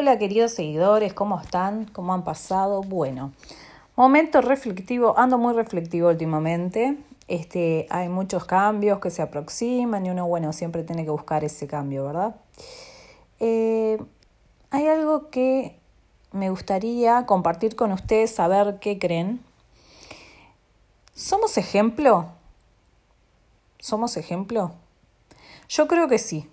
Hola queridos seguidores, ¿cómo están? ¿Cómo han pasado? Bueno, momento reflectivo, ando muy reflectivo últimamente. Este, hay muchos cambios que se aproximan y uno, bueno, siempre tiene que buscar ese cambio, ¿verdad? Eh, hay algo que me gustaría compartir con ustedes, saber qué creen. ¿Somos ejemplo? ¿Somos ejemplo? Yo creo que sí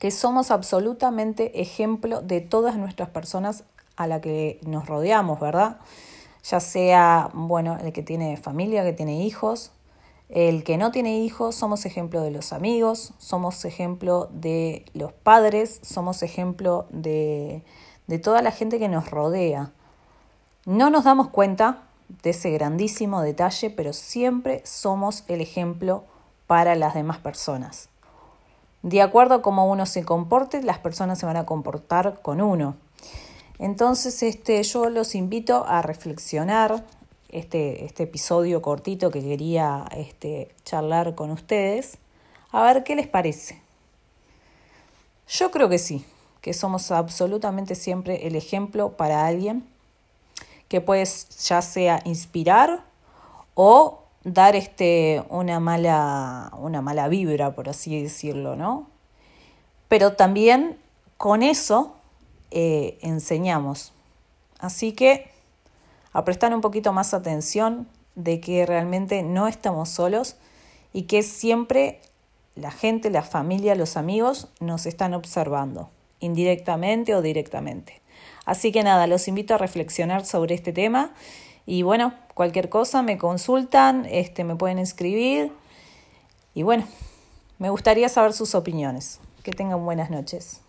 que somos absolutamente ejemplo de todas nuestras personas a la que nos rodeamos, ¿verdad? Ya sea, bueno, el que tiene familia, que tiene hijos, el que no tiene hijos, somos ejemplo de los amigos, somos ejemplo de los padres, somos ejemplo de, de toda la gente que nos rodea. No nos damos cuenta de ese grandísimo detalle, pero siempre somos el ejemplo para las demás personas. De acuerdo a cómo uno se comporte, las personas se van a comportar con uno. Entonces, este, yo los invito a reflexionar este, este episodio cortito que quería este, charlar con ustedes, a ver qué les parece. Yo creo que sí, que somos absolutamente siempre el ejemplo para alguien que puede ya sea inspirar o dar este, una, mala, una mala vibra, por así decirlo, ¿no? Pero también con eso eh, enseñamos. Así que a prestar un poquito más atención de que realmente no estamos solos y que siempre la gente, la familia, los amigos nos están observando, indirectamente o directamente. Así que nada, los invito a reflexionar sobre este tema y bueno, cualquier cosa me consultan, este, me pueden escribir. Y bueno, me gustaría saber sus opiniones. Que tengan buenas noches.